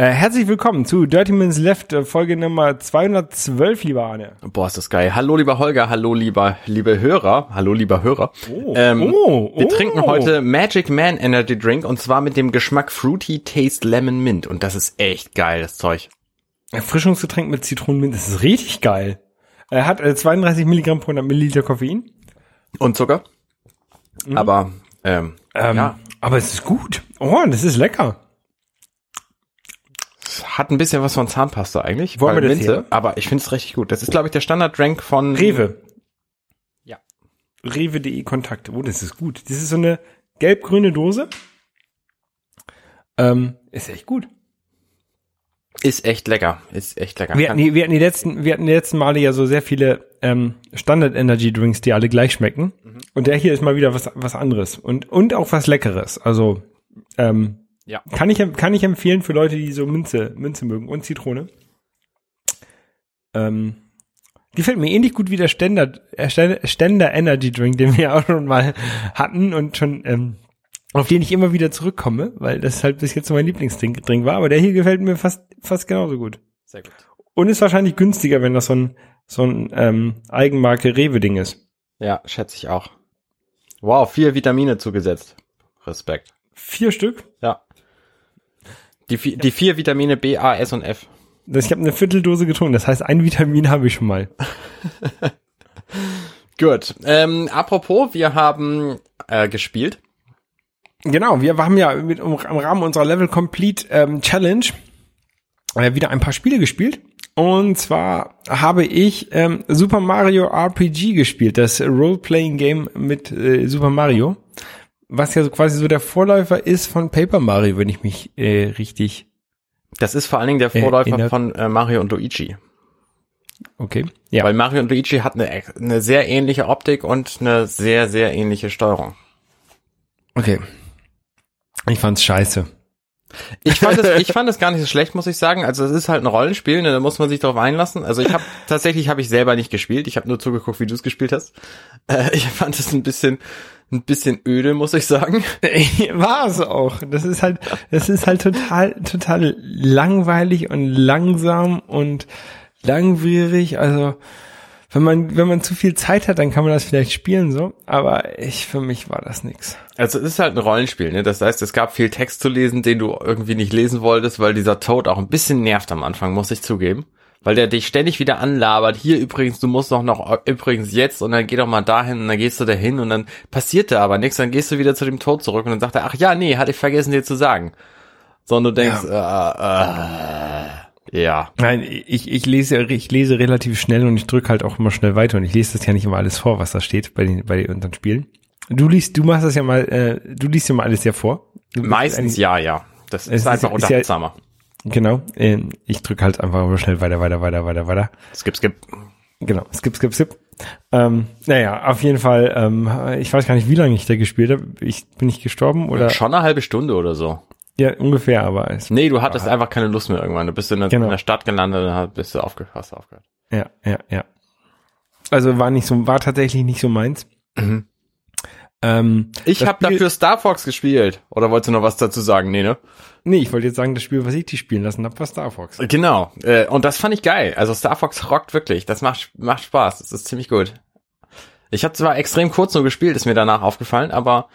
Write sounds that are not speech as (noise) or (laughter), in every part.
Äh, herzlich willkommen zu Dirty Minutes Left, äh, Folge Nummer 212, lieber Arne. Boah, ist das geil. Hallo, lieber Holger. Hallo, lieber, liebe Hörer. Hallo, lieber Hörer. Oh, ähm, oh, wir oh. trinken heute Magic Man Energy Drink und zwar mit dem Geschmack Fruity Taste Lemon Mint. Und das ist echt geil, das Zeug. Erfrischungsgetränk mit Zitronenminze, das ist richtig geil. Er hat äh, 32 Milligramm pro 100 Milliliter Koffein. Und Zucker. Aber, ähm, Ähm, ja, Aber es ist gut. Oh, das ist lecker. Es hat ein bisschen was von Zahnpasta eigentlich. Wollen wir das Minze? Aber ich finde es richtig gut. Das ist, glaube ich, der Standard-Drink von... Rewe. Ja. Rewe.de Kontakt. Oh, das ist gut. Das ist so eine gelb-grüne Dose. Ähm, ist echt gut. Ist echt lecker. Ist echt lecker. Wir hatten, die, wir, hatten die letzten, wir hatten die letzten Male ja so sehr viele ähm, Standard-Energy-Drinks, die alle gleich schmecken. Und der hier ist mal wieder was, was anderes. Und, und auch was Leckeres. Also ähm, Ja. kann, ich, kann ich empfehlen für Leute, die so Minze, Minze mögen und Zitrone. Ähm, gefällt mir ähnlich gut wie der Ständer, äh, Ständer, Energy Drink, den wir (laughs) auch schon mal hatten und schon, ähm, auf den ich immer wieder zurückkomme, weil das halt bis jetzt so mein Lieblingsdrink Drink war. Aber der hier gefällt mir fast, fast genauso gut. Sehr gut. Und ist wahrscheinlich günstiger, wenn das so ein, so ein ähm, Eigenmarke Rewe-Ding ist. Ja, schätze ich auch. Wow, vier Vitamine zugesetzt. Respekt. Vier Stück. Ja. Die, vi- die vier Vitamine B, A, S und F. Das, ich habe eine Vierteldose getrunken. Das heißt, ein Vitamin habe ich schon mal. (laughs) Gut. Ähm, apropos, wir haben äh, gespielt. Genau, wir haben ja mit, um, im Rahmen unserer Level Complete ähm, Challenge äh, wieder ein paar Spiele gespielt. Und zwar habe ich ähm, Super Mario RPG gespielt, das Role-Playing-Game mit äh, Super Mario, was ja so quasi so der Vorläufer ist von Paper Mario, wenn ich mich äh, richtig Das ist vor allen Dingen der Äh, Vorläufer der- von äh, Mario und Luigi. okay. Ja. Weil Mario und Luigi hat eine, eine sehr ähnliche Optik und eine sehr, sehr ähnliche Steuerung. Okay. Ich fand's scheiße. Ich fand es, ich fand es gar nicht so schlecht, muss ich sagen. Also es ist halt ein Rollenspiel, ne, da muss man sich darauf einlassen. Also ich habe tatsächlich habe ich selber nicht gespielt. Ich habe nur zugeguckt, wie du es gespielt hast. Äh, ich fand es ein bisschen, ein bisschen öde, muss ich sagen. (laughs) War es auch. Das ist halt, das ist halt total, total langweilig und langsam und langwierig. Also, wenn man, wenn man zu viel Zeit hat, dann kann man das vielleicht spielen so. Aber ich, für mich war das nix. Also es ist halt ein Rollenspiel, ne? Das heißt, es gab viel Text zu lesen, den du irgendwie nicht lesen wolltest, weil dieser Toad auch ein bisschen nervt am Anfang, muss ich zugeben. Weil der dich ständig wieder anlabert. Hier übrigens, du musst doch noch übrigens jetzt und dann geh doch mal dahin und dann gehst du dahin und dann passiert da aber nichts, dann gehst du wieder zu dem Toad zurück und dann sagt er, ach ja, nee, hatte ich vergessen dir zu sagen. So, und du denkst, äh, äh, ja. Nein, ich, ich lese, ich lese relativ schnell und ich drücke halt auch immer schnell weiter und ich lese das ja nicht immer alles vor, was da steht bei den, bei den unseren Spielen. Du liest, du machst das ja mal, äh, du liest ja mal alles ja vor. Du Meistens ja, ja. Das ist einfach ist ja- unterhaltsamer. Genau. Ähm, ich drücke halt einfach immer schnell weiter, weiter, weiter, weiter, weiter. Skip, skip. Genau, skip, skip, skip. Ähm, naja, auf jeden Fall, ähm, ich weiß gar nicht, wie lange ich da gespielt habe. Ich bin nicht gestorben oder Schon eine halbe Stunde oder so. Ja, ungefähr, aber es, Nee, du hattest einfach keine Lust mehr irgendwann. Du bist in der, Genau. in der Stadt gelandet und hast- bist du aufge hast aufgehört. ja, ja, ja. Also war nicht so, war tatsächlich nicht so meins. Mhm. Ähm, Ich habe dafür Star Fox gespielt. Oder wolltest du noch was dazu sagen? Nee, ne? Nee, ich wollte jetzt sagen, das Spiel, was ich die spielen lassen habe, war Star Fox. Genau. Äh, und das fand ich geil. Also Star Fox rockt wirklich. Das macht, macht Spaß. Das ist ziemlich gut. Ich habe zwar extrem kurz nur gespielt, ist mir danach aufgefallen, aber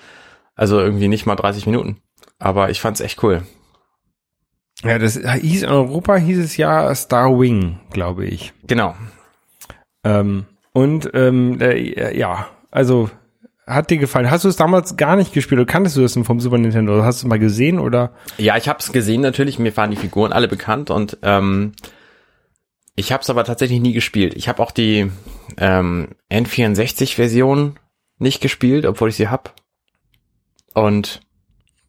also irgendwie nicht mal 30 Minuten. Aber ich fand's echt cool. Ja, das hieß in Europa hieß es ja Star Wing, glaube ich. Genau. Ähm, und ähm, äh, ja, also hat dir gefallen. Hast du es damals gar nicht gespielt oder kanntest du das denn vom Super Nintendo? Hast du es mal gesehen oder? Ja, ich habe es gesehen natürlich. Mir waren die Figuren alle bekannt und ähm, ich habe es aber tatsächlich nie gespielt. Ich habe auch die ähm, N64-Version nicht gespielt, obwohl ich sie hab. Und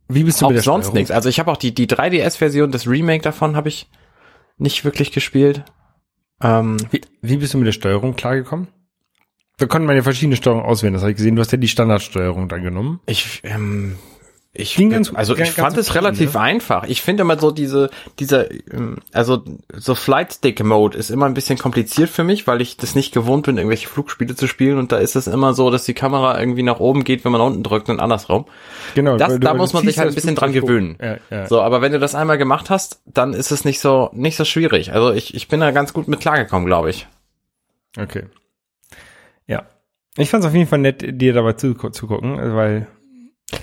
Wie bist du auch mit der sonst nichts. Also ich habe auch die die 3DS-Version, das Remake davon habe ich nicht wirklich gespielt. Ähm, Wie, wie bist du mit der Steuerung klargekommen? Da konnte man ja verschiedene Steuerungen auswählen. Das habe ich gesehen. Du hast ja die Standardsteuerung dann genommen. ich ähm, Ich, Ging ganz- also ich ganz fand es relativ ne? einfach. Ich finde immer so diese, dieser, ähm, also so Flight Stick Mode ist immer ein bisschen kompliziert für mich, weil ich das nicht gewohnt bin, irgendwelche Flugspiele zu spielen und da ist es immer so, dass die Kamera irgendwie nach oben geht, wenn man unten drückt und andersrum. Genau. Das, da muss man sich halt ein bisschen dran gewöhnen. Ja, ja. So, aber wenn du das einmal gemacht hast, dann ist es nicht so, nicht so schwierig. Also ich, ich bin da ganz gut mit klargekommen, glaube ich. Okay. Ja. Ich fand es auf jeden Fall nett, dir dabei zu, zu gucken, weil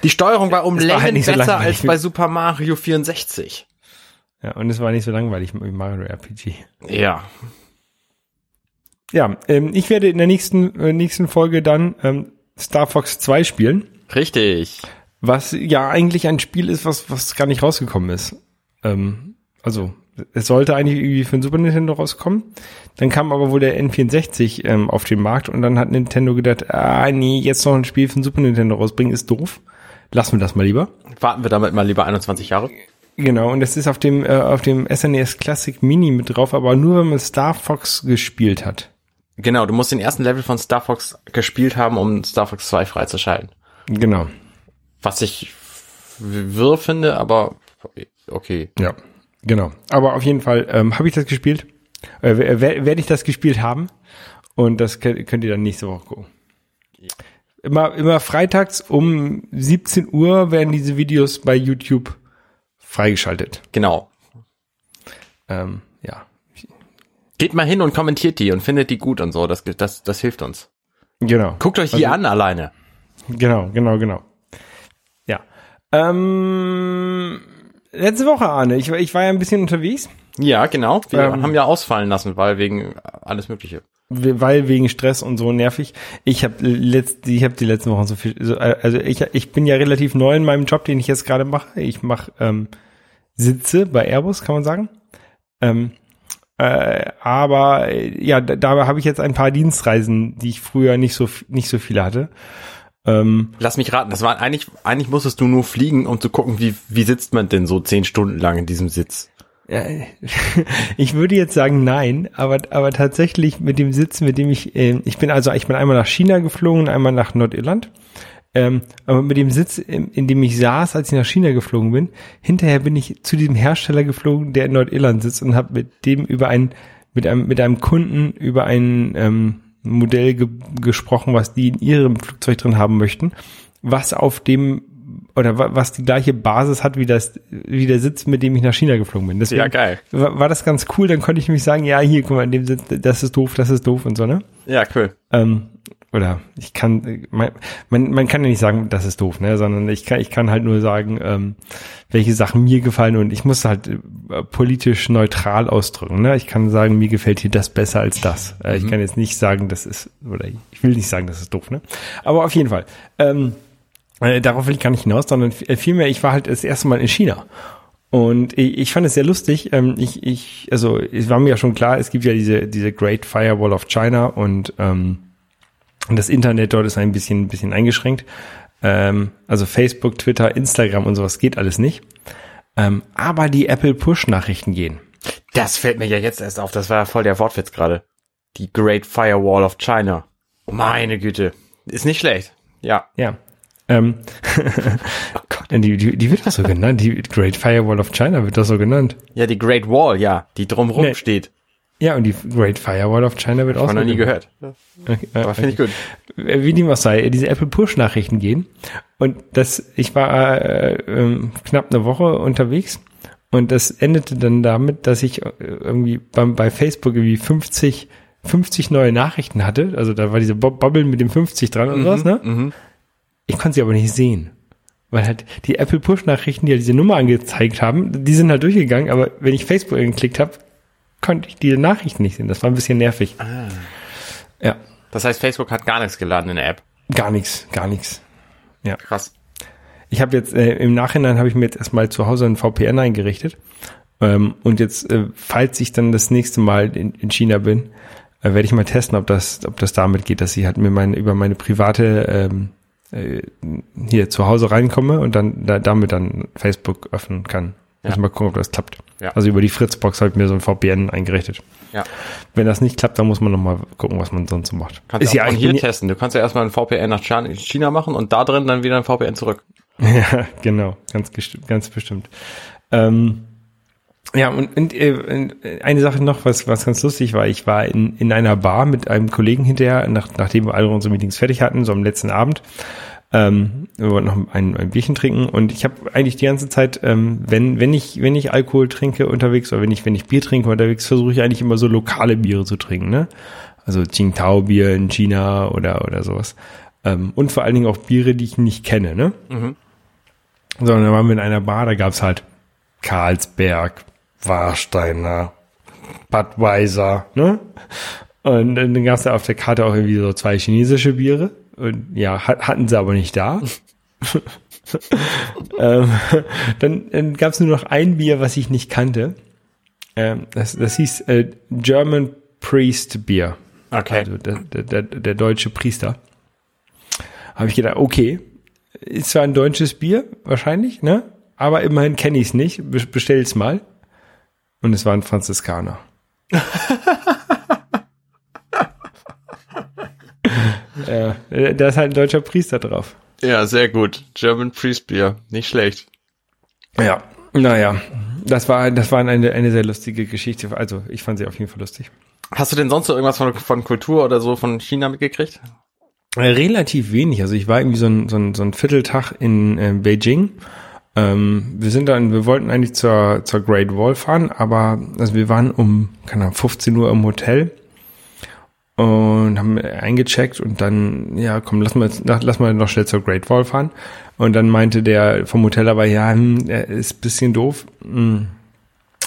Die Steuerung war um Es war halt Längen so besser langweilig. als bei Super Mario 64. ja, und es war nicht so langweilig mit Mario RPG. Ja. Ja, ähm, ich werde in der nächsten äh, nächsten Folge dann ähm, Star Fox 2 spielen, Richtig. was ja eigentlich ein Spiel ist, was was gar nicht rausgekommen ist. Ähm, also es sollte eigentlich irgendwie für den Super Nintendo rauskommen. Dann kam aber wohl der N64 ähm, auf den Markt und dann hat Nintendo gedacht, ah nee, jetzt noch ein Spiel für den Super Nintendo rausbringen ist doof. Lassen wir das mal lieber. Warten wir damit mal lieber 21 Jahre. Genau, und das ist auf dem, äh, auf dem SNES Classic Mini mit drauf, aber nur wenn man Star Fox gespielt hat. Genau, du musst den ersten Level von Star Fox gespielt haben, um Star Fox 2 freizuschalten. Genau. Was ich wirr finde, aber okay. Ja, genau. Aber auf jeden Fall ähm, habe ich das gespielt. Äh, wer- wer- Werde ich das gespielt haben. Und das könnt, könnt ihr dann nächste Woche gucken. Immer, immer freitags um 17 Uhr werden diese Videos bei YouTube freigeschaltet. Genau. Ähm, ja, Geht mal hin und kommentiert die und findet die gut und so. Das, das, das hilft uns. genau. Guckt euch die an alleine. Genau, genau, genau. Ja. Ähm, letzte Woche, Arne, ich, war- ich war ja ein bisschen unterwegs, Ja, genau. Wir Ähm. haben ja ausfallen lassen, weil wegen alles Mögliche. Weil wegen Stress und so nervig. Ich habe letzt, ich habe die letzten Wochen so viel, so, also ich, ich bin ja relativ neu in meinem Job, den ich jetzt gerade mache. Ich mache ähm, Sitze bei Airbus, kann man sagen. Ähm, äh, aber äh, ja, da, da habe ich jetzt ein paar Dienstreisen, die ich früher nicht so nicht so viele hatte. Ähm, Lass mich raten, das war eigentlich, eigentlich musstest du nur fliegen, um zu gucken, wie, wie sitzt man denn so zehn Stunden lang in diesem Sitz. Ja, (laughs) ich würde jetzt sagen nein, aber aber tatsächlich mit dem Sitz, mit dem ich äh, ich bin also ich bin einmal nach China geflogen, einmal nach Nordirland. Ähm, aber mit dem Sitz, in, in dem ich saß, als ich nach China geflogen bin, hinterher bin ich zu diesem Hersteller geflogen, der in Nordirland sitzt und habe mit dem über ein mit einem mit einem Kunden über ein ähm, Modell ge gesprochen, was die in ihrem Flugzeug drin haben möchten, was auf dem oder wa- was die gleiche Basis hat wie das wie der Sitz, mit dem ich nach China geflogen bin. Deswegen Ja, geil. war, war das ganz cool. Dann konnte ich mich sagen, ja hier, guck mal, in dem Sitz, das ist doof, das ist doof und so ne. Ja, cool. Ähm, oder ich kann, man, man, man kann ja nicht sagen, das ist doof, ne, sondern ich kann, ich kann halt nur sagen, ähm, welche Sachen mir gefallen und ich muss halt äh, politisch neutral ausdrücken, ne. Ich kann sagen, mir gefällt hier das besser als das. Äh, Ich kann jetzt nicht sagen, das ist, oder ich will nicht sagen, das ist doof, ne. Aber auf jeden Fall. Ähm, äh, darauf will ich gar nicht hinaus, sondern äh, vielmehr, ich war halt das erste Mal in China. Und ich, ich fand es sehr lustig. Ähm, ich, ich, also es war mir ja schon klar, es gibt ja diese, diese Great Firewall of China und ähm, das Internet dort ist ein bisschen, ein bisschen eingeschränkt. Ähm, also Facebook, Twitter, Instagram und sowas geht alles nicht. Ähm, aber die Apple Push-Nachrichten gehen. Das fällt mir ja jetzt erst auf. Das war ja voll der Wortwitz gerade. Die Great Firewall of China. Meine Güte. Ist nicht schlecht. Ja. Ja. Ähm, (laughs) oh Gott, die, die, die wird doch so genannt. Die Great Firewall of China wird doch so genannt. Ja, die Great Wall, ja, die drumrum Nee. steht. Ja, und die Great Firewall of China wird auch Hab so noch nie gehört. Okay, äh, Aber finde ich gut. wie dem auch sei, diese Apple Push Nachrichten gehen und das ich war äh, ähm, knapp eine Woche unterwegs und das endete dann damit, dass ich äh, irgendwie beim, bei Facebook irgendwie 50 50 neue Nachrichten hatte, also da war diese Bo- Bubble mit dem 50 dran und sowas, ne? Ich konnte sie aber nicht sehen. Weil halt die Apple Push Nachrichten, die ja diese Nummer angezeigt haben, die sind halt durchgegangen, aber wenn ich Facebook angeklickt habe, konnte ich diese Nachrichten nicht sehen. Das war ein bisschen nervig. Ja, Das heißt, Facebook hat gar nichts geladen in der App. gar nichts, gar nichts. Krass. Ich habe jetzt äh, im Nachhinein habe ich mir jetzt erstmal zu Hause ein VPN eingerichtet ähm, und jetzt äh, falls ich dann das nächste Mal in, in China bin, äh, werde ich mal testen, ob das ob das damit geht, dass ich halt mir meine über meine private ähm, äh, hier zu Hause reinkomme und dann da, damit dann Facebook öffnen kann. Ja. Muss mal gucken, ob das klappt. Ja. Also über die Fritzbox habe ich mir so ein VPN eingerichtet. Ja. Wenn das nicht klappt, dann muss man noch mal gucken, was man sonst so macht. Kannst Ist ja auch hier testen. Du kannst ja erstmal ein VPN nach China- machen und da drin dann wieder ein VPN zurück. (laughs) Ja, genau, ganz, ganz bestimmt. Ähm, ja, und, und äh, und eine Sache noch, was, was ganz lustig war, ich war in, in einer Bar mit einem Kollegen hinterher, nach, nachdem wir alle unsere Meetings fertig hatten, so am letzten Abend. Ähm, wir wollten noch ein, ein Bierchen trinken und ich habe eigentlich die ganze Zeit, ähm, wenn, wenn ich, wenn ich Alkohol trinke unterwegs oder wenn ich, wenn ich Bier trinke unterwegs, versuche ich eigentlich immer so lokale Biere zu trinken, ne? Also Qingtao Bier in China oder, oder sowas. Ähm, und vor allen Dingen auch Biere, die ich nicht kenne, ne? sondern da waren wir in einer Bar, da gab's halt Karlsberg, Warsteiner, Budweiser, ne? Und dann gab's da auf der Karte auch irgendwie so zwei chinesische Biere. Und ja, hat, hatten sie aber nicht da. (laughs) ähm, dann, dann gab's nur noch ein Bier, was ich nicht kannte. Ähm, das, das hieß äh, German Priest Beer. Okay. Also der, der, der, deutsche Priester. Habe ich gedacht, okay, ist zwar ein deutsches Bier, wahrscheinlich, ne? Aber immerhin kenne ich es nicht. Be- Bestell's mal. Und es war ein Franziskaner. (laughs) ja, äh, da ist halt ein deutscher Priester drauf. Ja, sehr gut. German Priest Beer. Nicht schlecht. Ja, naja, das war, das war eine, eine sehr lustige Geschichte. Also, ich fand sie auf jeden Fall lustig. Hast du denn sonst noch irgendwas von, von Kultur oder so von China mitgekriegt? Äh, Relativ wenig. Also ich war irgendwie so ein, so ein, so ein Vierteltag in äh, Beijing. Ähm, wir sind dann, wir wollten eigentlich zur, zur Great Wall fahren, aber also wir waren um, keine Ahnung, 15 Uhr im Hotel und haben eingecheckt und dann, ja, komm, lass mal, lass mal noch schnell zur Great Wall fahren. Und dann meinte der vom Hotel aber, ja, hm, ist bisschen doof. Hm.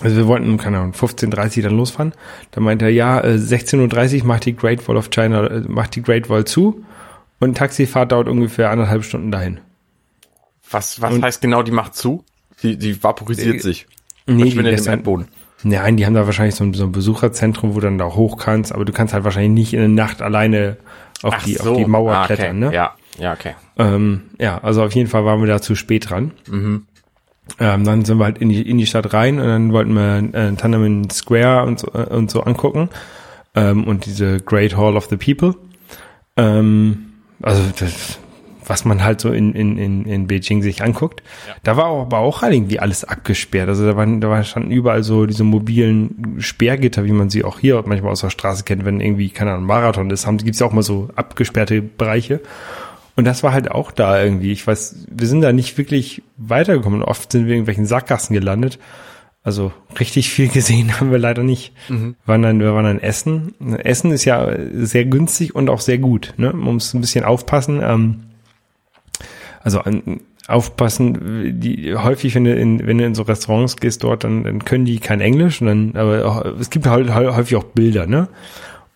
Also wir wollten, keine Ahnung, 15.30 dann losfahren. Dann meinte er, ja, äh, 16.30 Uhr macht die Great Wall of China, äh, macht die Great Wall zu und Taxifahrt dauert ungefähr anderthalb Stunden dahin. Was, was Und- heißt genau, die macht zu? Die, die vaporisiert Äh, sich. Nee, Verschwindet im gestern- Erdboden. Nein, die haben da wahrscheinlich so ein, so ein Besucherzentrum, wo du dann da hoch kannst, aber du kannst halt wahrscheinlich nicht in der Nacht alleine auf, die, auf die Mauer Ah, okay. klettern, ne? Ja, ja, okay. Ähm, ja, also auf jeden Fall waren wir da zu spät dran. Ähm, dann sind wir halt in die, in die Stadt rein und dann wollten wir äh, Tiananmen Square und so, äh, und so angucken ähm, und diese Great Hall of the People. Ähm, also das, was man halt so in, in, in, in Beijing sich anguckt. Da war auch, aber auch halt irgendwie alles abgesperrt. Also da waren, da waren, standen überall so diese mobilen Sperrgitter, wie man sie auch hier manchmal aus der Straße kennt, wenn irgendwie, keine Ahnung, Marathon ist, haben, gibt's ja auch mal so abgesperrte Bereiche. Und das war halt auch da irgendwie. Ich weiß, wir sind da nicht wirklich weitergekommen. Oft sind wir in irgendwelchen Sackgassen gelandet. Also richtig viel gesehen (laughs) haben wir leider nicht. Wir waren dann, wir waren dann Essen. Essen ist ja sehr günstig und auch sehr gut. Ne? Man muss ein bisschen aufpassen. Ähm, also an, aufpassen, die häufig, wenn du in, wenn du in so Restaurants gehst dort, dann, dann können die kein Englisch und dann, aber auch, es gibt halt häufig auch Bilder, ne?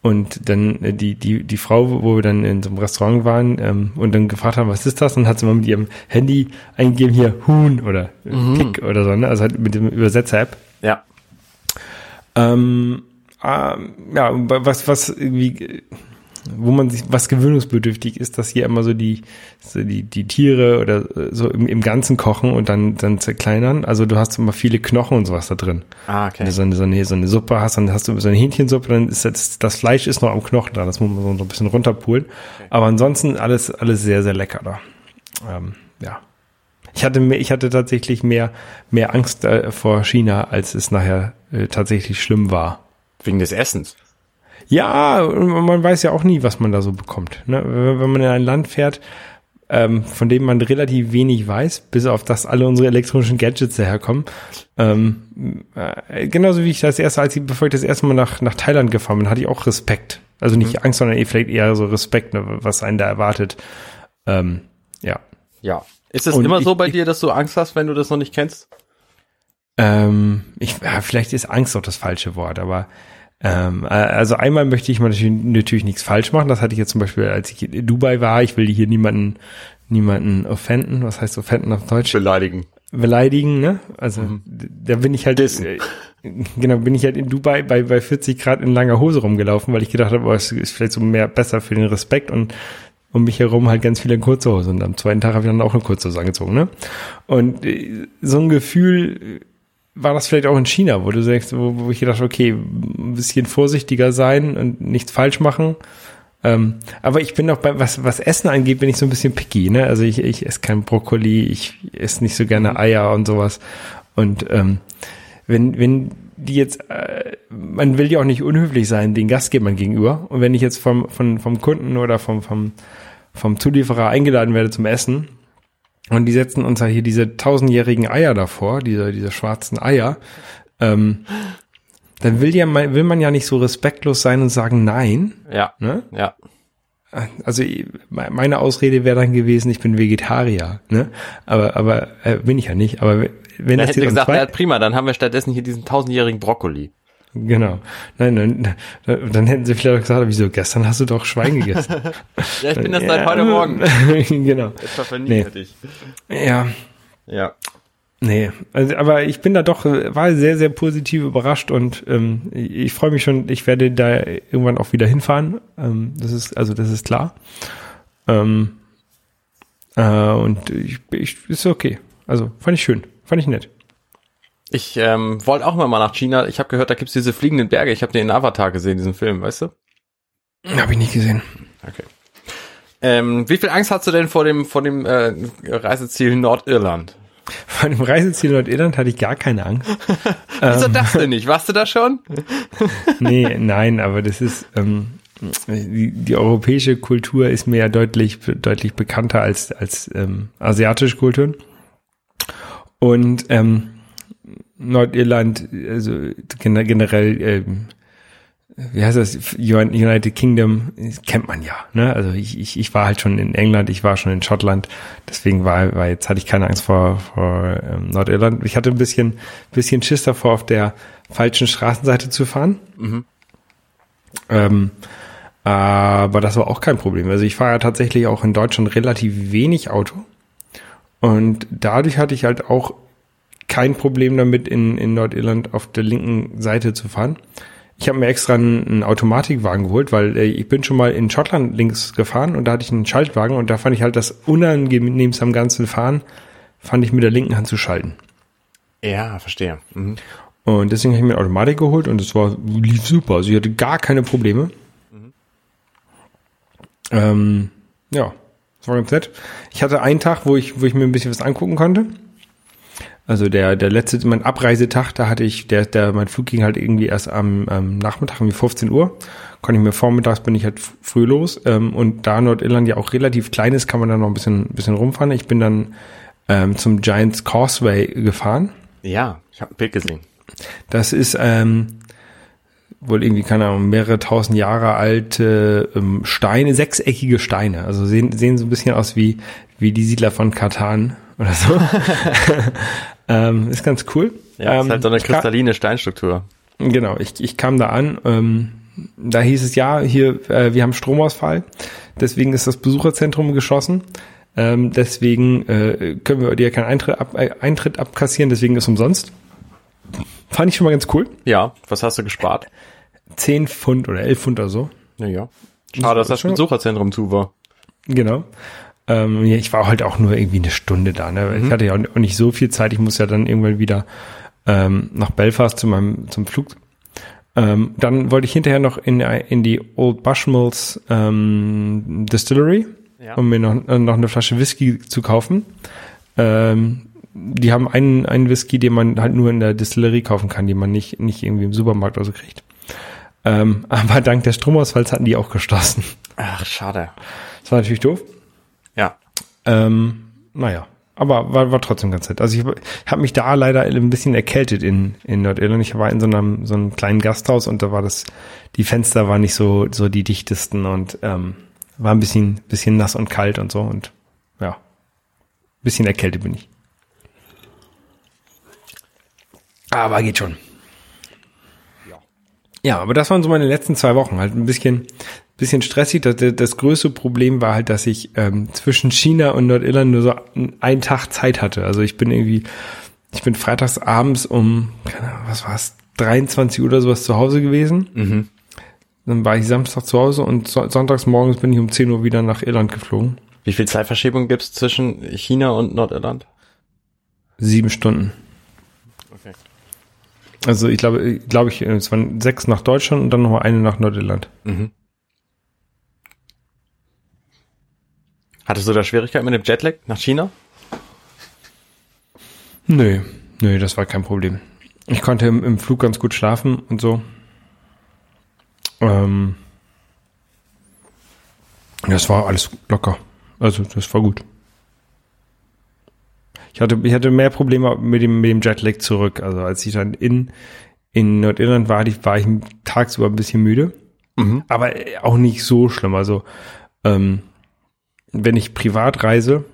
Und dann äh, die, die, die Frau, wo wir dann in so einem Restaurant waren ähm, und dann gefragt haben, was ist das? Dann hat sie mal mit ihrem Handy eingegeben, hier Huhn oder äh, Pick oder so, ne? Also halt mit dem Übersetzer-App. Ja. Ähm, ähm, ja, was, was irgendwie, äh, wo man sich, was gewöhnungsbedürftig ist, dass hier immer so die, so die, die Tiere oder äh, so im, im Ganzen kochen und dann, dann zerkleinern. Also du hast immer viele Knochen und sowas da drin. Ah, Wenn okay. du so eine, so eine, so eine Suppe hast, dann hast du so eine Hähnchensuppe, dann ist das, das Fleisch ist noch am Knochen da, das muss man so ein bisschen runterpulen. Aber ansonsten alles, alles sehr, sehr lecker da. Ähm, ja. Ich hatte, mehr, ich hatte tatsächlich mehr, mehr Angst äh, vor China, als es nachher äh, tatsächlich schlimm war. Wegen des Essens. Ja, man weiß ja auch nie, was man da so bekommt. Ne? Wenn man in ein Land fährt, ähm, von dem man relativ wenig weiß, bis auf das alle unsere elektronischen Gadgets daherkommen. Ähm, äh, genauso wie ich das erste, als ich, bevor ich das erste Mal nach, nach Thailand gefahren bin, hatte ich auch Respekt. Also nicht Angst, sondern eh vielleicht eher so Respekt, ne, was einen da erwartet. Ähm, ja. Ja. Ist es immer ich- so bei ich- dir, dass du Angst hast, wenn du das noch nicht kennst? Ähm, ich, ja, vielleicht ist Angst auch das falsche Wort, aber ähm, äh, also einmal möchte ich natürlich, natürlich nichts falsch machen. Das hatte ich jetzt zum Beispiel, als ich in Dubai war. Ich will hier niemanden, niemanden offenden. Was heißt offenden auf Deutsch? Beleidigen. Beleidigen, ne? Also d- da bin ich halt, äh, genau, bin ich halt in Dubai bei, bei 40 Grad in langer Hose rumgelaufen, weil ich gedacht habe, oh, es ist vielleicht so mehr besser für den Respekt und um mich herum halt ganz viele in kurze Hose. Und am zweiten Tag habe ich dann auch eine kurze Hose angezogen, ne? Und äh, so ein Gefühl war das vielleicht auch in China, wo du sagst, wo, wo ich gedacht okay, ein bisschen vorsichtiger sein und nichts falsch machen. Ähm, aber ich bin auch bei, was, was Essen angeht, bin ich so ein bisschen picky, ne? Also ich, ich esse kein Brokkoli, ich esse nicht so gerne Eier und sowas. Und ähm, wenn, wenn die jetzt, äh, man will ja auch nicht unhöflich sein den Gastgebern gegenüber. Und wenn ich jetzt vom, vom, vom Kunden oder vom, vom, vom Zulieferer eingeladen werde zum Essen und die setzen uns ja hier diese tausendjährigen Eier davor, diese, diese schwarzen Eier, ähm, dann will ja man, will man ja nicht so respektlos sein und sagen nein. Ja. Ne? Ja. Also meine Ausrede wäre dann gewesen, ich bin Vegetarier, ne? Aber aber äh, bin ich ja nicht. Aber wenn Da das hätte gesagt, ja, prima, dann haben wir stattdessen hier diesen tausendjährigen Brokkoli. Genau, nein, nein, dann, hätten sie vielleicht auch gesagt, wieso gestern hast du doch Schwein gegessen. (laughs) Ja, ich bin das Ja, seit heute Morgen. (laughs) genau. Nee. dich. Ja, Ja. nee, also, aber ich bin da doch war sehr sehr positiv überrascht und ähm, ich, ich freue mich schon. Ich werde da irgendwann auch wieder hinfahren. Ähm, das ist also das ist klar. Ähm, äh, und ich, ich ist okay. Also fand ich schön, fand ich nett. Ich ähm, wollte auch mal nach China. Ich habe gehört, da gibt's diese fliegenden Berge. Ich habe den in Avatar gesehen, diesen Film, weißt du? Habe ich nicht gesehen. Okay. Ähm, wie viel Angst hast du denn vor dem vor dem äh, Reiseziel Nordirland? Vor dem Reiseziel Nordirland hatte ich gar keine Angst. (laughs) Wieso Ähm. das denn nicht? Warst du da schon? (laughs) Nee, nein, aber das ist ähm, die, die europäische Kultur ist mir ja deutlich deutlich bekannter als als ähm, asiatische Kulturen. Und ähm, Nordirland, also gen- generell, ähm, wie heißt das, United Kingdom, kennt man ja. Ne? Also ich, ich, ich war halt schon in England, ich war schon in Schottland, deswegen war, war jetzt hatte ich keine Angst vor, vor ähm, Nordirland. Ich hatte ein bisschen, bisschen Schiss davor, auf der falschen Straßenseite zu fahren. Ähm, aber das war auch kein Problem. Also ich fahre ja tatsächlich auch in Deutschland relativ wenig Auto. Und dadurch hatte ich halt auch kein Problem damit, in, in Nordirland auf der linken Seite zu fahren. Ich habe mir extra einen, einen Automatikwagen geholt, weil äh, ich bin schon mal in Schottland links gefahren und da hatte ich einen Schaltwagen und da fand ich halt das Unangenehmste am ganzen Fahren, fand ich mit der linken Hand zu schalten. Ja, verstehe. Mhm. Und deswegen habe ich mir eine Automatik geholt und es war lief super. Also ich hatte gar keine Probleme. Ähm, ja, das war ganz nett. Ich hatte einen Tag, wo ich, wo ich mir ein bisschen was angucken konnte. Also der, der letzte, mein Abreisetag, da hatte ich, der, der, mein Flug ging halt irgendwie erst am, am Nachmittag, um 15 Uhr. Konnte ich mir vormittags, bin ich halt früh los. Ähm, und da Nordirland ja auch relativ klein ist, kann man da noch ein bisschen, ein bisschen rumfahren. Ich bin dann ähm, zum Giants Causeway gefahren. Ja, ich habe ein Bild gesehen. Das ist ähm, wohl irgendwie, keine Ahnung, mehrere tausend Jahre alte ähm, Steine, sechseckige Steine. Also sehen, sehen so ein bisschen aus wie, wie die Siedler von Katan oder so. (laughs) ähm, ist ganz cool. Ja, ähm, ist halt so eine kam- kristalline Steinstruktur. Genau, ich, ich kam da an. Ähm, da hieß es ja, hier, äh, wir haben Stromausfall. Deswegen ist das Besucherzentrum geschlossen. Ähm, deswegen äh, können wir dir keinen Eintritt, ab, äh, Eintritt abkassieren, deswegen ist umsonst. Fand ich schon mal ganz cool. Ja, was hast du gespart? 10 Pfund oder 11 Pfund oder so. Ja, ja. Schade, dass das Besucherzentrum zu war. Genau. Ähm, ich war halt auch nur irgendwie eine Stunde da. Ne? Ich hatte ja auch nicht so viel Zeit. Ich muss ja dann irgendwann wieder ähm, nach Belfast zu meinem zum Flug. Ähm, dann wollte ich hinterher noch in, in die Old Bushmills ähm, Distillery, Ja. um mir noch, äh, noch eine Flasche Whisky zu kaufen. Ähm, die haben einen, einen Whisky, den man halt nur in der Distillerie kaufen kann, den man nicht, nicht irgendwie im Supermarkt oder so kriegt. Ähm, (laughs) aber dank des Stromausfalls hatten die auch geschlossen. Ach, schade. Das war natürlich doof. Ja. Ähm, naja, aber war, war trotzdem ganz nett. Also ich habe mich da leider ein bisschen erkältet in, in Nordirland. Ich war in so einem, so einem kleinen Gasthaus und da war das, die Fenster waren nicht so, so die dichtesten und ähm, war ein bisschen, bisschen nass und kalt und so und ja, bisschen erkältet bin ich. Aber geht schon. Ja, aber das waren so meine letzten zwei Wochen. Halt ein bisschen, bisschen stressig. Das, das größte Problem war halt, dass ich ähm, zwischen China und Nordirland nur so einen Tag Zeit hatte. Also ich bin irgendwie, ich bin freitags abends um, keine Ahnung, was war's, 23 Uhr oder sowas zu Hause gewesen. Dann war ich Samstag zu Hause und so, sonntags morgens bin ich um 10 Uhr wieder nach Irland geflogen. Wie viel Zeitverschiebung gibt's zwischen China und Nordirland? Sieben Stunden. Okay. Also ich glaube, glaube ich, es waren sechs nach Deutschland und dann nochmal eine nach Nordirland. Mhm. Hattest du da Schwierigkeiten mit dem Jetlag nach China? Nö, nö, das war kein Problem. Ich konnte im, im Flug ganz gut schlafen und so. Ähm, das war alles locker. Also das war gut. Ich hatte, ich hatte mehr Probleme mit dem, mit dem Jetlag zurück. Also als ich dann in, in Nordirland war, war ich tagsüber ein bisschen müde. Aber auch nicht so schlimm. Also ähm, wenn ich privat reise,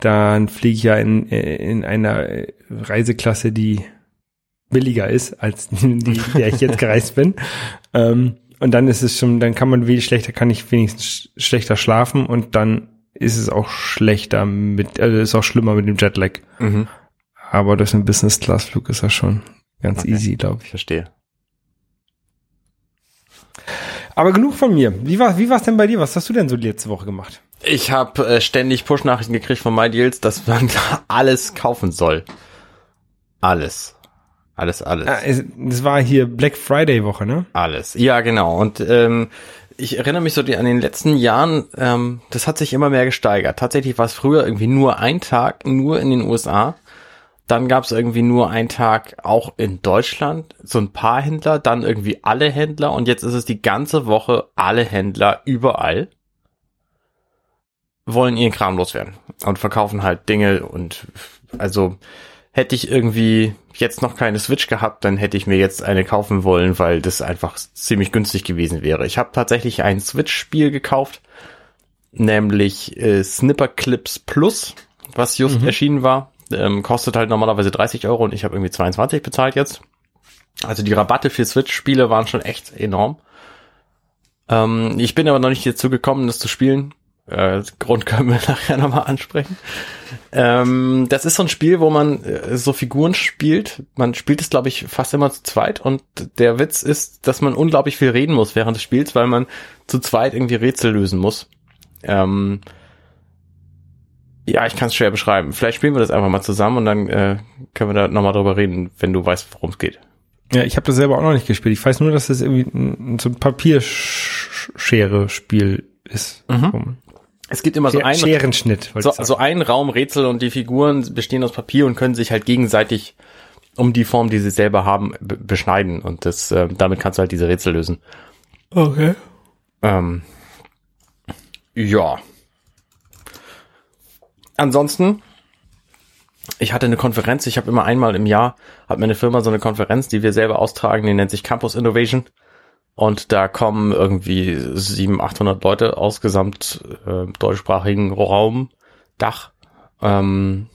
dann fliege ich ja in, in einer Reiseklasse, die billiger ist als (laughs) die, der ich jetzt gereist bin. (laughs) Ähm, und dann ist es schon, dann kann man wenig schlechter, kann ich wenigstens sch schlechter schlafen und dann ist es auch schlechter mit, also ist auch schlimmer mit dem Jetlag. Mhm. Aber durch einen Business-Class-Flug ist das schon ganz Okay. easy, glaube ich. Ich verstehe. Aber genug von mir. Wie war, wie war's denn bei dir? Was hast du denn so die letzte Woche gemacht? Ich habe äh, ständig Push-Nachrichten gekriegt von MyDeals, dass man da (laughs) alles kaufen soll. Alles. Alles, alles. Ah, es, es war hier Black Friday Woche, ne? Alles. Ja, genau. Und ähm, ich erinnere mich so die, an den letzten Jahren, ähm, das hat sich immer mehr gesteigert. Tatsächlich war es früher irgendwie nur ein Tag, nur in den USA. Dann gab es irgendwie nur einen Tag auch in Deutschland, so ein paar Händler, dann irgendwie alle Händler und jetzt ist es die ganze Woche alle Händler überall wollen ihren Kram loswerden und verkaufen halt Dinge und also hätte ich irgendwie jetzt noch keine Switch gehabt, dann hätte ich mir jetzt eine kaufen wollen, weil das einfach ziemlich günstig gewesen wäre. Ich habe tatsächlich ein Switch-Spiel gekauft, nämlich äh, Snipper Clips Plus, was just erschienen war. Ähm, kostet halt normalerweise 30 Euro und ich habe irgendwie 22 bezahlt jetzt. Also die Rabatte für Switch-Spiele waren schon echt enorm. Ähm, ich bin aber noch nicht dazu gekommen, das zu spielen. Äh, Grund können wir (laughs) nachher nochmal ansprechen. Ähm, das ist so ein Spiel, wo man äh, so Figuren spielt. Man spielt es, glaube ich, fast immer zu zweit. Und der Witz ist, dass man unglaublich viel reden muss während des Spiels, weil man zu zweit irgendwie Rätsel lösen muss. Ähm, ja, ich kann es schwer beschreiben. Vielleicht spielen wir das einfach mal zusammen und dann äh, können wir da nochmal drüber reden, wenn du weißt, worum es geht. Ja, ich habe das selber auch noch nicht gespielt. Ich weiß nur, dass das irgendwie ein, so ein Papierschere-Spiel ist. Mhm. Es gibt immer so Scher- ein Scherenschnitt. so, so ein Raumrätsel und die Figuren bestehen aus Papier und können sich halt gegenseitig um die Form, die sie selber haben, be beschneiden. Und das, äh, damit kannst du halt diese Rätsel lösen. okay. Ähm, ja. Ansonsten, ich hatte eine Konferenz, ich habe immer einmal im Jahr, hat meine Firma so eine Konferenz, die wir selber austragen, die nennt sich Campus Innovation. Und da kommen irgendwie 700, 800 Leute aus gesamt äh, deutschsprachigen Raum, Dach. Ähm,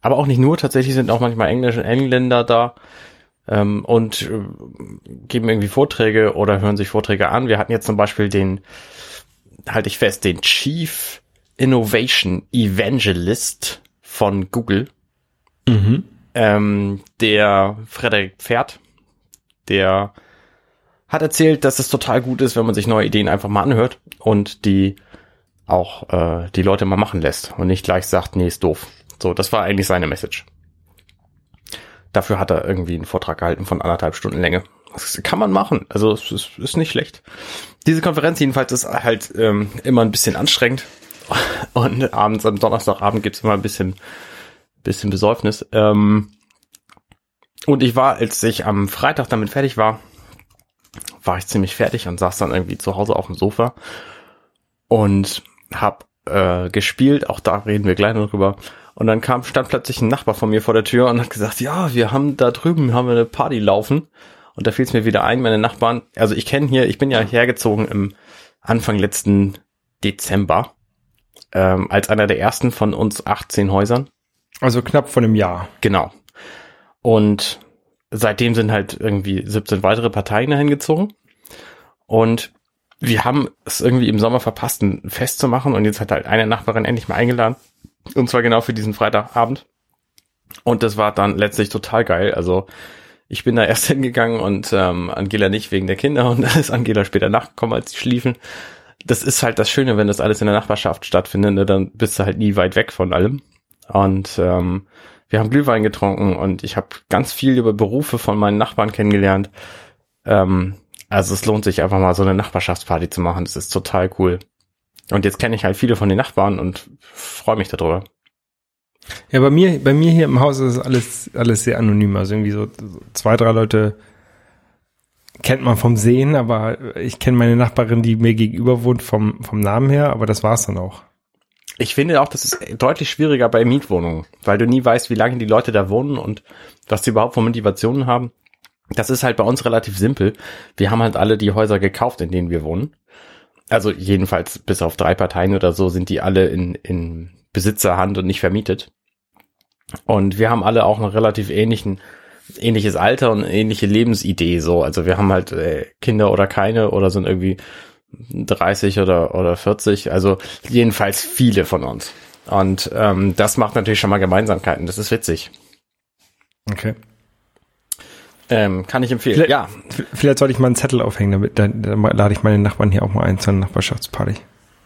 aber auch nicht nur, tatsächlich sind auch manchmal englische Engländer da ähm, und äh, geben irgendwie Vorträge oder hören sich Vorträge an. Wir hatten jetzt zum Beispiel den, halte ich fest, den Chief Innovation Evangelist von Google, Mhm. ähm, der Frederik Pferd, der hat erzählt, dass es total gut ist, wenn man sich neue Ideen einfach mal anhört und die auch äh, die Leute mal machen lässt und nicht gleich sagt, nee, ist doof. So, das war eigentlich seine Message. Dafür hat er irgendwie einen Vortrag gehalten von anderthalb Stunden Länge. Das kann man machen. Also es ist, ist nicht schlecht. Diese Konferenz jedenfalls ist halt ähm, immer ein bisschen anstrengend. Und abends, am Donnerstagabend gibt's immer ein bisschen, bisschen Besäufnis. Ähm, und ich war, als ich am Freitag damit fertig war, war ich ziemlich fertig und saß dann irgendwie zu Hause auf dem Sofa und hab äh, gespielt. Auch da reden wir gleich noch drüber. Und dann kam, stand plötzlich ein Nachbar von mir vor der Tür und hat gesagt, ja, wir haben da drüben, haben wir eine Party laufen. Und da fiel es mir wieder ein, meine Nachbarn, also ich kenne hier, ich bin ja hergezogen im Anfang letzten Dezember, ähm, als einer der ersten von uns 18 Häusern. Also knapp von einem Jahr. Genau. Und seitdem sind halt irgendwie 17 weitere Parteien dahin gezogen. Und wir haben es irgendwie im Sommer verpasst, ein Fest zu machen. Und jetzt hat halt eine Nachbarin endlich mal eingeladen. Und zwar genau für diesen Freitagabend. Und das war dann letztlich total geil. Also ich bin da (laughs) erst hingegangen und ähm, Angela nicht wegen der Kinder. Und da (laughs) ist Angela später nachgekommen, als sie schliefen. Das ist halt das Schöne, wenn das alles in der Nachbarschaft stattfindet. Ne? Dann bist du halt nie weit weg von allem. Und ähm, wir haben Glühwein getrunken und ich habe ganz viel über Berufe von meinen Nachbarn kennengelernt. Ähm, also es lohnt sich einfach mal so eine Nachbarschaftsparty zu machen. Das ist total cool. Und jetzt kenne ich halt viele von den Nachbarn und freue mich darüber. Ja, bei mir, bei mir hier im Haus ist alles, alles sehr anonym. Also irgendwie so, so zwei, drei Leute kennt man vom Sehen, aber ich kenne meine Nachbarin, die mir gegenüber wohnt, vom, vom Namen her, aber das war's dann auch. Ich finde auch, das ist deutlich schwieriger bei Mietwohnungen, weil du nie weißt, wie lange die Leute da wohnen und was sie überhaupt für Motivationen haben. Das ist halt bei uns relativ simpel. Wir haben halt alle die Häuser gekauft, in denen wir wohnen. Also jedenfalls bis auf drei Parteien oder so sind die alle in, in Besitzerhand und nicht vermietet. Und wir haben alle auch einen relativ ähnlichen, ähnliches Alter und ähnliche Lebensidee so. Also wir haben halt äh, Kinder oder keine oder sind irgendwie 30 oder, oder 40. Also jedenfalls viele von uns. Und ähm, das macht natürlich schon mal Gemeinsamkeiten. Das ist witzig. Okay. Ähm, kann ich empfehlen. Vielleicht, ja, vielleicht sollte ich mal einen Zettel aufhängen, damit dann, dann lade ich meine Nachbarn hier auch mal ein zu einer Nachbarschaftsparty.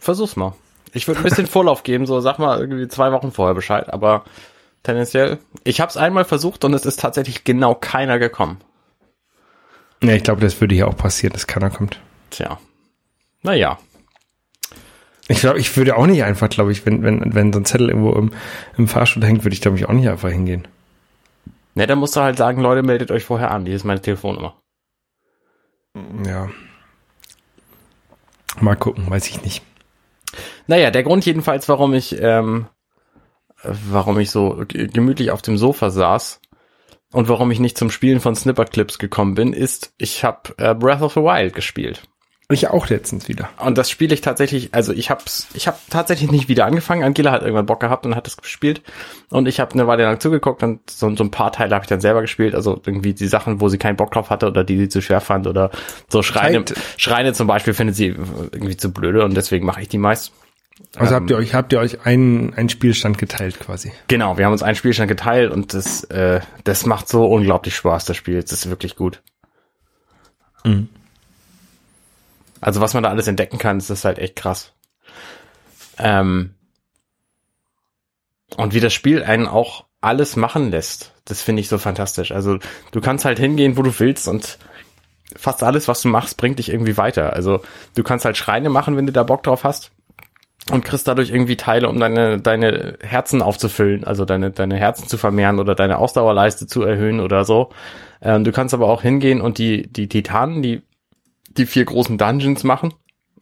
versuch's mal. Ich würde ein bisschen (laughs) Vorlauf geben, so sag mal irgendwie zwei Wochen vorher Bescheid, aber tendenziell. Ich habe es einmal versucht und es ist tatsächlich genau keiner gekommen. Ja, ich glaube, das würde hier auch passieren, dass keiner kommt. Tja. Naja. Ich glaube, ich würde auch nicht einfach, glaube ich, wenn, wenn, wenn so ein Zettel irgendwo im, im Fahrstuhl hängt, würde ich, glaube ich, auch nicht einfach hingehen. Ne, dann musst du halt sagen, Leute, meldet euch vorher an. Hier ist meine Telefonnummer. Ja. Mal gucken, weiß ich nicht. Naja, der Grund jedenfalls, warum ich, ähm, äh, warum ich so gemütlich auf dem Sofa saß und warum ich nicht zum Spielen von Snipper-Clips gekommen bin, ist, ich habe äh, Breath of the Wild gespielt. Ich auch letztens wieder. Und das spiele ich tatsächlich, also ich hab's, ich habe tatsächlich nicht wieder angefangen. Angela hat irgendwann Bock gehabt und hat es gespielt. Und ich habe eine Weile lang zugeguckt und so, so ein paar Teile habe ich dann selber gespielt. Also irgendwie die Sachen, wo sie keinen Bock drauf hatte oder die sie zu schwer fand oder so Schreine, Zeit. Schreine zum Beispiel findet sie irgendwie zu blöde und deswegen mache ich die meist. Also Ähm, habt ihr euch, habt ihr euch einen, einen Spielstand geteilt quasi? Genau, wir haben uns einen Spielstand geteilt und das, äh, das macht so unglaublich Spaß, das Spiel. Das ist wirklich gut. Mhm. Also was man da alles entdecken kann, das ist halt echt krass. Ähm, und wie das Spiel einen auch alles machen lässt, das finde ich so fantastisch. Also du kannst halt hingehen, wo du willst und fast alles, was du machst, bringt dich irgendwie weiter. Also du kannst halt Schreine machen, wenn du da Bock drauf hast und kriegst dadurch irgendwie Teile, um deine, deine Herzen aufzufüllen, also deine, deine Herzen zu vermehren oder deine Ausdauerleiste zu erhöhen oder so. Ähm, du kannst aber auch hingehen und die, die Titanen, die, die vier großen Dungeons machen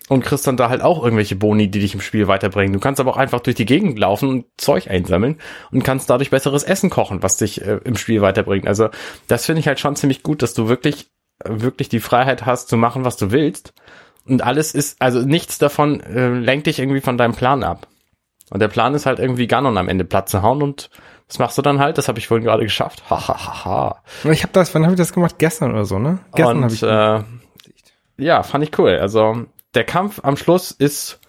und kriegst dann da halt auch irgendwelche Boni, die dich im Spiel weiterbringen. Du kannst aber auch einfach durch die Gegend laufen und Zeug einsammeln und kannst dadurch besseres Essen kochen, was dich äh, im Spiel weiterbringt. Also das finde ich halt schon ziemlich gut, dass du wirklich, wirklich die Freiheit hast zu machen, was du willst. Und alles ist, also nichts davon äh, lenkt dich irgendwie von deinem Plan ab. Und der Plan ist halt irgendwie Ganon am Ende platt zu hauen und das machst du dann halt, das habe ich vorhin gerade geschafft. Ha, ha, ha, ha. Ich habe das, wann habe ich das gemacht? Gestern oder so, ne? Gestern habe und ich. äh, ja, fand ich cool. Also der Kampf am Schluss ist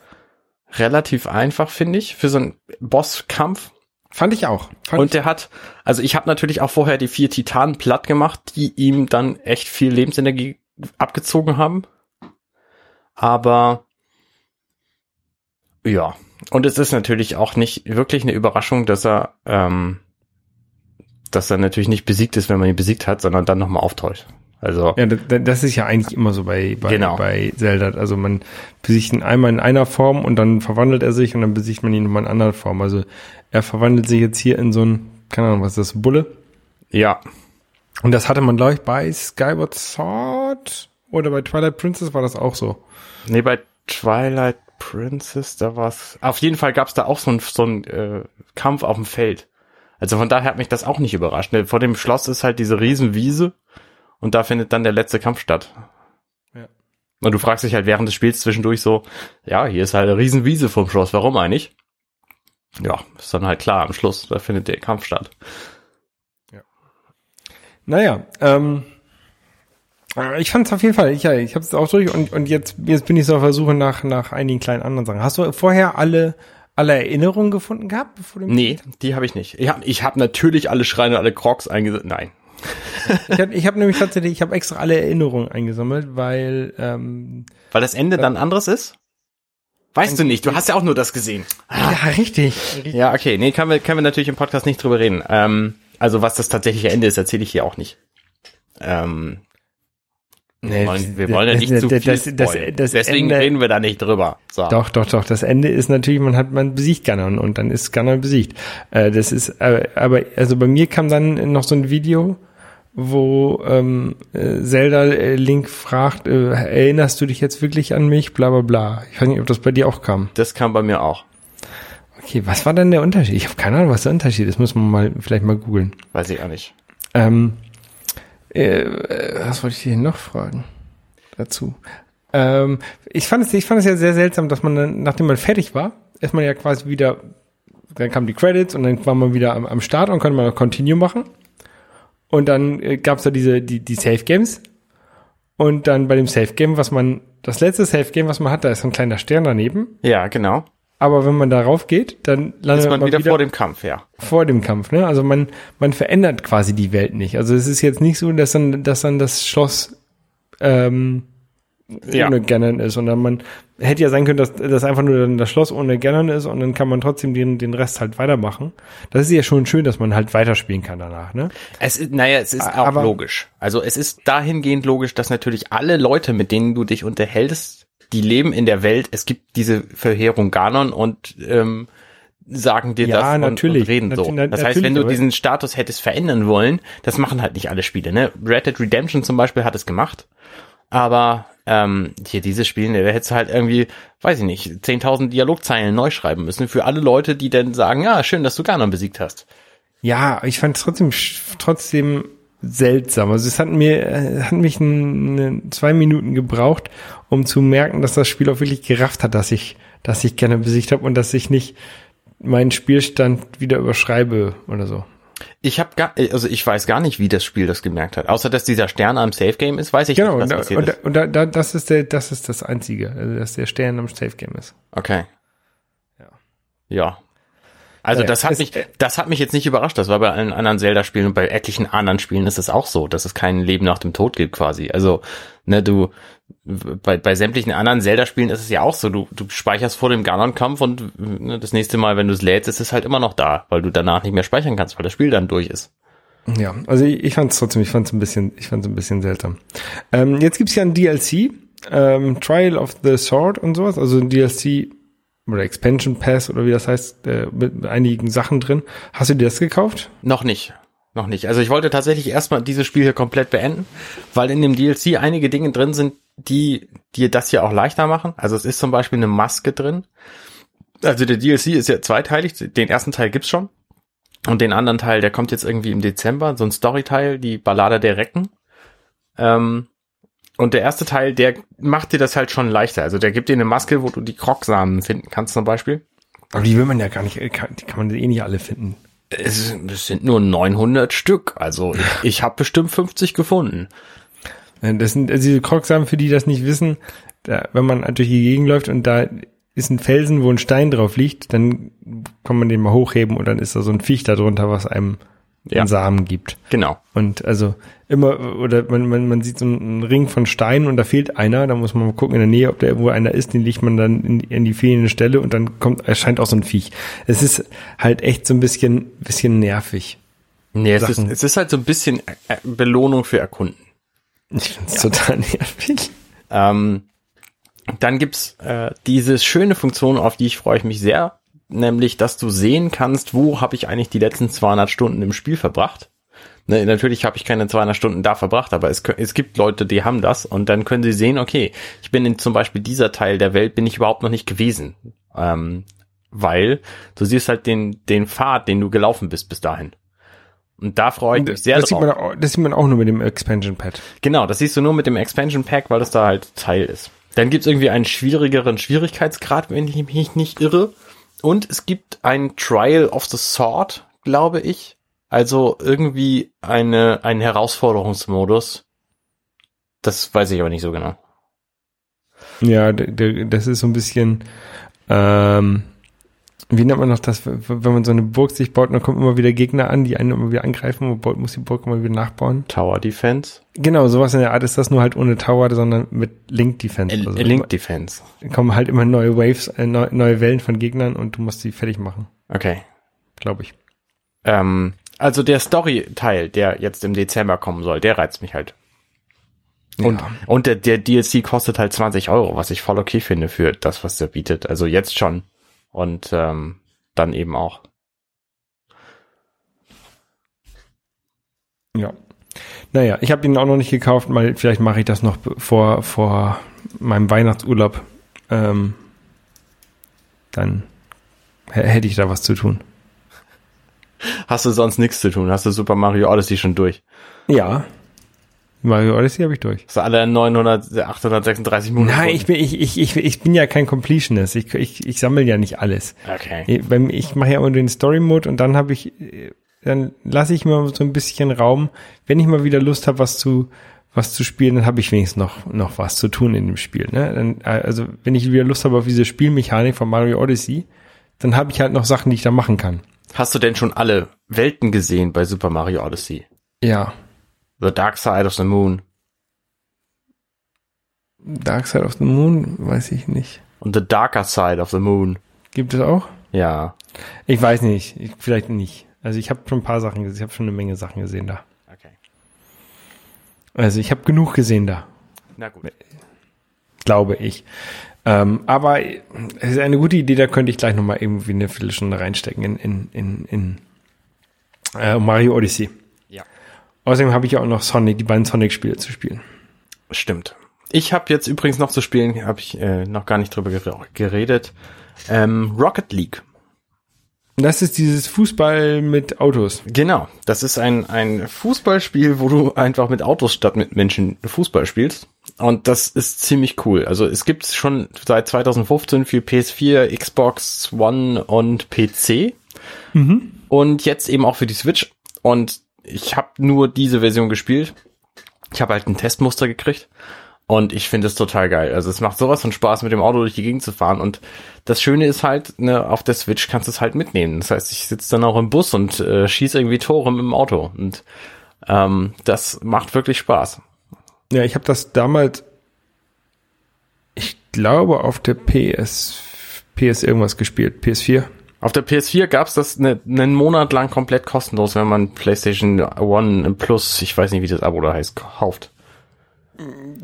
relativ einfach, finde ich, für so einen Bosskampf. fand ich auch. Fand Und der hat, also ich habe natürlich auch vorher die vier Titanen platt gemacht, die ihm dann echt viel Lebensenergie abgezogen haben. Aber ja, und es ist natürlich auch nicht wirklich eine Überraschung, dass er, ähm, dass er natürlich nicht besiegt ist, wenn man ihn besiegt hat, sondern dann nochmal auftaucht. Also Ja, das, das ist ja eigentlich immer so bei, bei, Genau. bei Zelda. Also man besiegt ihn einmal in einer Form und dann verwandelt er sich und dann besiegt man ihn nochmal in einer anderen Form. Also er verwandelt sich jetzt hier in so ein, keine Ahnung, was ist das, Bulle? ja, Und das hatte man, glaube ich, bei Skyward Sword oder bei Twilight Princess war das auch so. Nee, bei Twilight Princess, da war's. Auf jeden Fall gab's da auch so ein, so ein äh, Kampf auf dem Feld. Also von daher hat mich das auch nicht überrascht. Ne? Vor dem Schloss ist halt diese Riesenwiese und da findet dann der letzte Kampf statt. Ja. Und du fragst dich halt während des Spiels zwischendurch so, ja, hier ist halt eine Riesenwiese vom Schloss, warum eigentlich? Ja, ist dann halt klar, am Schluss, da findet der Kampf statt. Naja, ähm, äh, ich fand es auf jeden Fall, ich, ja, ich habe es auch durch und, und jetzt, jetzt bin ich so auf der Suche nach, nach einigen kleinen anderen Sachen. Hast du vorher alle, alle Erinnerungen gefunden gehabt? Bevor du Nee, die habe ich nicht. Ich habe ich hab natürlich alle Schreine, alle Crocs eingesetzt. Nein. Ich habe ich hab nämlich tatsächlich, ich habe extra alle Erinnerungen eingesammelt, weil ähm, Weil das Ende dann anderes ist? Weißt du nicht, du hast ja auch nur das gesehen. ja richtig, richtig. Ja, okay, nee, können wir, können wir natürlich im Podcast nicht drüber reden. Ähm, also was das tatsächliche Ende ist, erzähle ich hier auch nicht. Ähm, Nee, wollen, wir wollen ja das- nicht zu viel das- das- das Deswegen Ende- reden wir da nicht drüber. So. Doch, doch, doch. Das Ende ist natürlich, man hat, man besiegt Ganon und dann ist Ganon besiegt. Äh, das ist, äh, aber also bei mir kam dann noch so ein Video, wo ähm, äh, Zelda äh, Link fragt, äh, erinnerst du dich jetzt wirklich an mich? Bla bla bla. Ich weiß nicht, ob das bei dir auch kam. Das kam bei mir auch. Okay, was war denn der Unterschied? Ich habe keine Ahnung, was der Unterschied ist. Muss man mal vielleicht mal googeln. Weiß ich auch nicht. Ähm, äh, äh, was wollte ich hier noch fragen dazu? Ähm, ich fand es, ich fand es ja sehr seltsam, dass man dann, nachdem man fertig war, ist man ja quasi wieder, dann kamen die Credits und dann war man wieder am, am Start und konnte man Continue machen. Und dann äh, gab es da diese, die, die Safe Games. Und dann bei dem Safe Game, was man, das letzte Safe Game, was man hat, da ist ein kleiner Stern daneben. Ja, genau. Aber wenn man darauf geht, dann landet Ist man wieder, vor dem Kampf, ja. vor dem Kampf, ne? Also man, man verändert quasi die Welt nicht. Also es ist jetzt nicht so, dass dann, dass dann das Schloss ähm, Ja. ohne Ganon ist, sondern man hätte ja sein können, dass das einfach nur dann das Schloss ohne Ganon ist und dann kann man trotzdem den, den Rest halt weitermachen. Das ist ja schon schön, dass man halt weiterspielen kann danach, ne? Es ist, naja, es ist auch Aber- logisch. Also es ist dahingehend logisch, dass natürlich alle Leute, mit denen du dich unterhältst, die leben in der Welt. Es gibt diese Verheerung Ganon und ähm, sagen dir Ja, das und, natürlich. und reden so. Natu- Das heißt, wenn du diesen Status hättest verändern wollen, das machen halt nicht alle Spiele. Ne? Red Dead Redemption zum Beispiel hat es gemacht, aber ähm, hier dieses Spiel, ne, da hättest du halt irgendwie, weiß ich nicht, 10.000 Dialogzeilen neu schreiben müssen für alle Leute, die dann sagen, ja, schön, dass du Ganon besiegt hast. Ja, ich fand es trotzdem trotzdem seltsam. Also es hat mir äh, hat mich ein, zwei Minuten gebraucht, um zu merken, dass das Spiel auch wirklich gerafft hat, dass ich dass ich gerne besiegt habe und dass ich nicht meinen Spielstand wieder überschreibe oder so. Ich habe gar, also ich weiß gar nicht, wie das Spiel das gemerkt hat. Außer dass dieser Stern am Safe Game ist, weiß ich Genau, nicht, und, was da, passiert und, da, ist. und da, da, das ist der das ist das einzige, also dass der Stern am Safe Game ist. Okay. Ja. Ja. Also Ja, das hat mich, das hat mich jetzt nicht überrascht. Das war bei allen anderen Zelda-Spielen und bei etlichen anderen Spielen ist es auch so, dass es kein Leben nach dem Tod gibt quasi. Also ne, du bei, bei sämtlichen anderen Zelda-Spielen ist es ja auch so, du, du speicherst vor dem Ganon-Kampf und ne, das nächste Mal, wenn du es lädst, ist es halt immer noch da, weil du danach nicht mehr speichern kannst, weil das Spiel dann durch ist. Ja, also ich, ich fand es trotzdem, ich fand es ein bisschen, ich fand es ein bisschen seltsam. Ähm, jetzt gibt's ja ein DLC, ähm, Trial of the Sword und sowas, also ein DLC oder Expansion Pass oder wie das heißt, äh, mit einigen Sachen drin. Hast du dir das gekauft? Noch nicht. Noch nicht. Also ich wollte tatsächlich erstmal dieses Spiel hier komplett beenden, weil in dem DLC einige Dinge drin sind, die dir das hier auch leichter machen. Also es ist zum Beispiel eine Maske drin. Also der DLC ist ja zweiteilig. Den ersten Teil gibt's schon. Und den anderen Teil, der kommt jetzt irgendwie im Dezember. So ein Storyteil, die Ballade der Recken. Ähm, und der erste Teil, der macht dir das halt schon leichter. Also der gibt dir eine Maske, wo du die Krogsamen finden kannst zum Beispiel. Aber die will man ja gar nicht, kann, die kann man eh nicht alle finden. Es, es sind nur 900 Stück. Also ich, (laughs) ich habe bestimmt 50 gefunden. Das sind also diese Krogsamen, für die das nicht wissen, da, wenn man durch die Gegend läuft und da ist ein Felsen, wo ein Stein drauf liegt, dann kann man den mal hochheben und dann ist da so ein Viech da drunter, was einem Ja. einen Samen gibt. Genau. Und also immer, oder man, man, man sieht so einen Ring von Steinen und da fehlt einer, da muss man mal gucken in der Nähe, ob da irgendwo einer ist, den legt man dann in, in die fehlende Stelle und dann kommt, erscheint auch so ein Viech. Es ist halt echt so ein bisschen, bisschen nervig. Nee, es ist, es ist halt so ein bisschen äh, Belohnung für Erkunden. Ich finde es total nervig. Ähm, dann gibt's äh, diese schöne Funktion, auf die ich freue ich mich sehr, nämlich, dass du sehen kannst, wo habe ich eigentlich die letzten 200 Stunden im Spiel verbracht. Ne, natürlich habe ich keine 200 Stunden da verbracht, aber es, es gibt Leute, die haben das und dann können sie sehen, okay, ich bin in zum Beispiel dieser Teil der Welt, bin ich überhaupt noch nicht gewesen. Ähm, weil du siehst halt den, den Pfad, den du gelaufen bist bis dahin. Und da freue ich mich sehr das, sieht drauf. man auch, das sieht man auch nur mit dem Expansion Pad. Genau, das siehst du nur mit dem Expansion Pack, weil das da halt Teil ist. Dann gibt's irgendwie einen schwierigeren Schwierigkeitsgrad, wenn ich mich nicht irre. Und es gibt ein Trial of the Sword, glaube ich. Also irgendwie eine, einen Herausforderungsmodus. Das weiß ich aber nicht so genau. Ja, das ist so ein bisschen, ähm, wie nennt man noch das, wenn man so eine Burg sich baut und dann kommen immer wieder Gegner an, die einen immer wieder angreifen und baut, muss die Burg immer wieder nachbauen. Tower Defense. Genau, sowas in der Art ist das nur halt ohne Tower, sondern mit Link Defense. Äh, Also Link Defense. kommen halt immer neue Waves, äh, neu, neue Wellen von Gegnern und du musst die fertig machen, Okay. glaube ich. Ähm, also der Story-Teil, der jetzt im Dezember kommen soll, der reizt mich halt. Und, Ja. und der, der DLC kostet halt 20 Euro, was ich voll okay finde für das, was der bietet. Also jetzt schon. Und ähm, dann eben auch. Ja. Naja, ich habe ihn auch noch nicht gekauft, weil vielleicht mache ich das noch vor, vor meinem Weihnachtsurlaub. Ähm, dann hätte ich da was zu tun. Hast du sonst nichts zu tun? Hast du Super Mario Odyssey schon durch? Ja. Mario Odyssey habe ich durch. Hast du alle 900, 836 Minuten? Nein, ich bin, ich, ich, ich, ich bin ja kein Completionist. Ich, ich, ich sammle ja nicht alles. Okay. Ich, ich mache ja immer den Story-Mode und dann habe ich, äh, dann lasse ich mir so ein bisschen Raum. Wenn ich mal wieder Lust habe, was zu, was zu spielen, dann habe ich wenigstens noch, noch was zu tun in dem Spiel. Ne? Dann, äh, also wenn ich wieder Lust habe auf diese Spielmechanik von Mario Odyssey, dann habe ich halt noch Sachen, die ich da machen kann. Hast du denn schon alle Welten gesehen bei Super Mario Odyssey? Ja. The Dark Side of the Moon Dark Side of the Moon, weiß ich nicht. und The Darker Side of the Moon. Gibt es auch? Ja. Ich weiß nicht. Ich, vielleicht nicht. Also ich habe schon ein paar Sachen gesehen. Ich habe schon eine Menge Sachen gesehen da. Okay. Also ich habe genug gesehen da. Na gut. glaube ich. Ähm, aber es ist eine gute Idee, da könnte ich gleich nochmal irgendwie eine Viertelstunde reinstecken in, in, in, in äh, Mario Odyssey. Außerdem habe ich ja auch noch Sonic, die beiden Sonic-Spiele zu spielen. Stimmt. Ich habe jetzt übrigens noch zu spielen, habe ich äh, noch gar nicht drüber ger- geredet. Ähm, Rocket League. Das ist dieses Fußball mit Autos. Genau. Das ist ein, ein Fußballspiel, wo du einfach mit Autos statt mit Menschen Fußball spielst. Und das ist ziemlich cool. Also es gibt es schon seit 2015 für PS4, Xbox One und PC. Und jetzt eben auch für die Switch. Und ich habe nur diese Version gespielt. Ich habe halt ein Testmuster gekriegt. Und ich finde es total geil. Also es macht sowas von Spaß, mit dem Auto durch die Gegend zu fahren. Und das Schöne ist halt, ne, auf der Switch kannst du es halt mitnehmen. Das heißt, ich sitze dann auch im Bus und äh, schieße irgendwie Tore mit dem Auto. Und ähm, das macht wirklich Spaß. Ja, ich habe das damals, ich glaube, auf der PS, PS irgendwas gespielt, PS4. Auf der PS4 gab's das ne, einen Monat lang komplett kostenlos, wenn man PlayStation One Plus, ich weiß nicht, wie das Abo da heißt, kauft.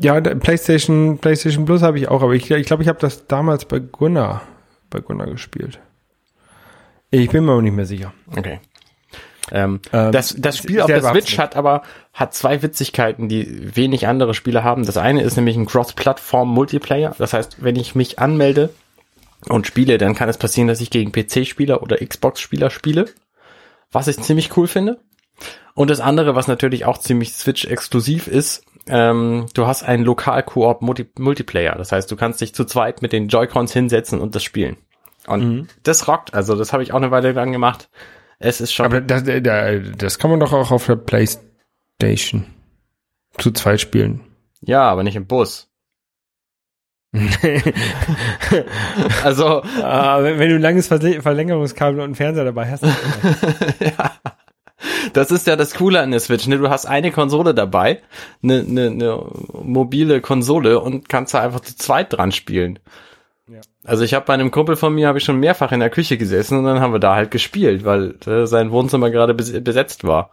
Ja, PlayStation, PlayStation Plus habe ich auch, aber ich glaube, ich, glaub, ich habe das damals bei Gunnar, bei Gunnar gespielt. Ich bin mir auch nicht mehr sicher. Okay. Ähm, Ähm, das, das Spiel auf der Switch hat aber hat zwei Witzigkeiten, die wenig andere Spiele haben. Das eine ist nämlich ein Cross-Plattform-Multiplayer. Das heißt, wenn ich mich anmelde und spiele, dann kann es passieren, dass ich gegen PC-Spieler oder Xbox-Spieler spiele, was ich ziemlich cool finde. Und das andere, was natürlich auch ziemlich Switch-exklusiv ist, ähm, du hast einen Lokal-Koop-Multiplayer. Das heißt, du kannst dich zu zweit mit den Joy-Cons hinsetzen und das spielen. Und Mhm. das rockt. Also das habe ich auch eine Weile lang gemacht. Es ist schon Aber das, das, das kann man doch auch auf der PlayStation zu zweit spielen. Ja, aber nicht im Bus. (laughs) also, Ah, wenn, wenn du ein langes Verlängerungskabel und einen Fernseher dabei hast. (laughs) ja. Das ist ja das Coole an der Switch, ne? Du hast eine Konsole dabei, eine, eine, eine mobile Konsole und kannst da einfach zu zweit dran spielen. Ja. Also ich habe bei einem Kumpel von mir habe ich schon mehrfach in der Küche gesessen und dann haben wir da halt gespielt, weil äh, sein Wohnzimmer gerade bes besetzt war.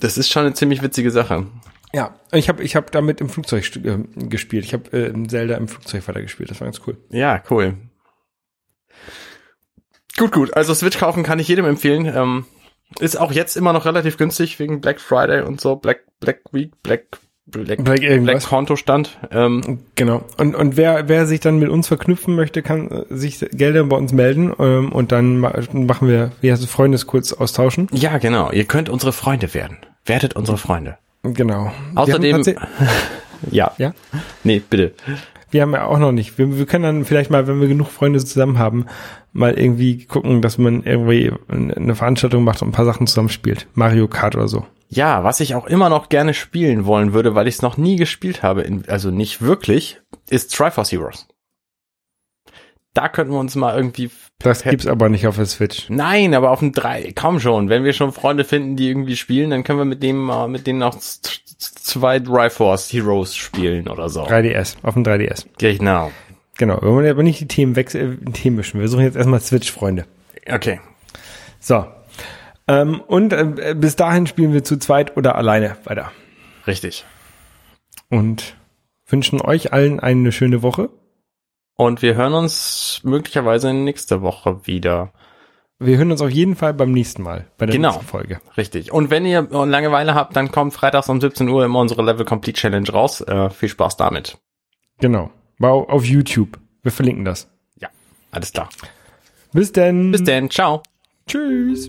Das ist schon eine ziemlich witzige Sache. Ja, ich habe ich hab damit im Flugzeug äh, gespielt. Ich habe äh, Zelda im Flugzeug weitergespielt. Das war ganz cool. Ja, cool. Gut, gut. Also Switch kaufen kann ich jedem empfehlen. Ähm, ist auch jetzt immer noch relativ günstig wegen Black Friday und so, Black Black Week, Black Black, Black. Black Kontostand. Ähm, Genau. Und, und wer, wer sich dann mit uns verknüpfen möchte, kann äh, sich Gelder bei uns melden ähm, und dann ma machen wir, wie heißt es, Freundeskurs austauschen. ja, genau. Ihr könnt unsere Freunde werden. Werdet unsere Freunde. Genau. Außerdem, (laughs) ja. ja, Nee, bitte. wir haben ja auch noch nicht. Wir, wir können dann vielleicht mal, wenn wir genug Freunde zusammen haben, mal irgendwie gucken, dass man irgendwie eine Veranstaltung macht und ein paar Sachen zusammenspielt. Mario Kart oder so. Ja, was ich auch immer noch gerne spielen wollen würde, weil ich es noch nie gespielt habe, also nicht wirklich, ist Triforce Heroes. Da könnten wir uns mal irgendwie Das gibt's aber nicht auf der Switch. Nein, aber auf dem 3, komm schon. Wenn wir schon Freunde finden, die irgendwie spielen, dann können wir mit dem, äh, mit denen auch zwei Triforce Heroes spielen oder so. 3DS, auf dem 3DS. Genau. Genau. Wir wollen aber nicht die Themen wechseln, äh, Themen mischen. Wir suchen jetzt erstmal Switch-Freunde. Okay. So. Ähm, und äh, bis dahin spielen wir zu zweit oder alleine weiter. Richtig. und wünschen euch allen eine schöne Woche. Und wir hören uns möglicherweise nächste Woche wieder. Wir hören uns auf jeden Fall beim nächsten Mal, bei der Genau. nächsten Folge. Richtig. Und wenn ihr Langeweile habt, dann kommt freitags um 17 Uhr immer unsere Level Complete Challenge raus. Äh, viel Spaß damit. Genau. Wow, auf YouTube. Wir verlinken das. Ja, alles klar. Bis denn. Bis denn. Ciao. Tschüss.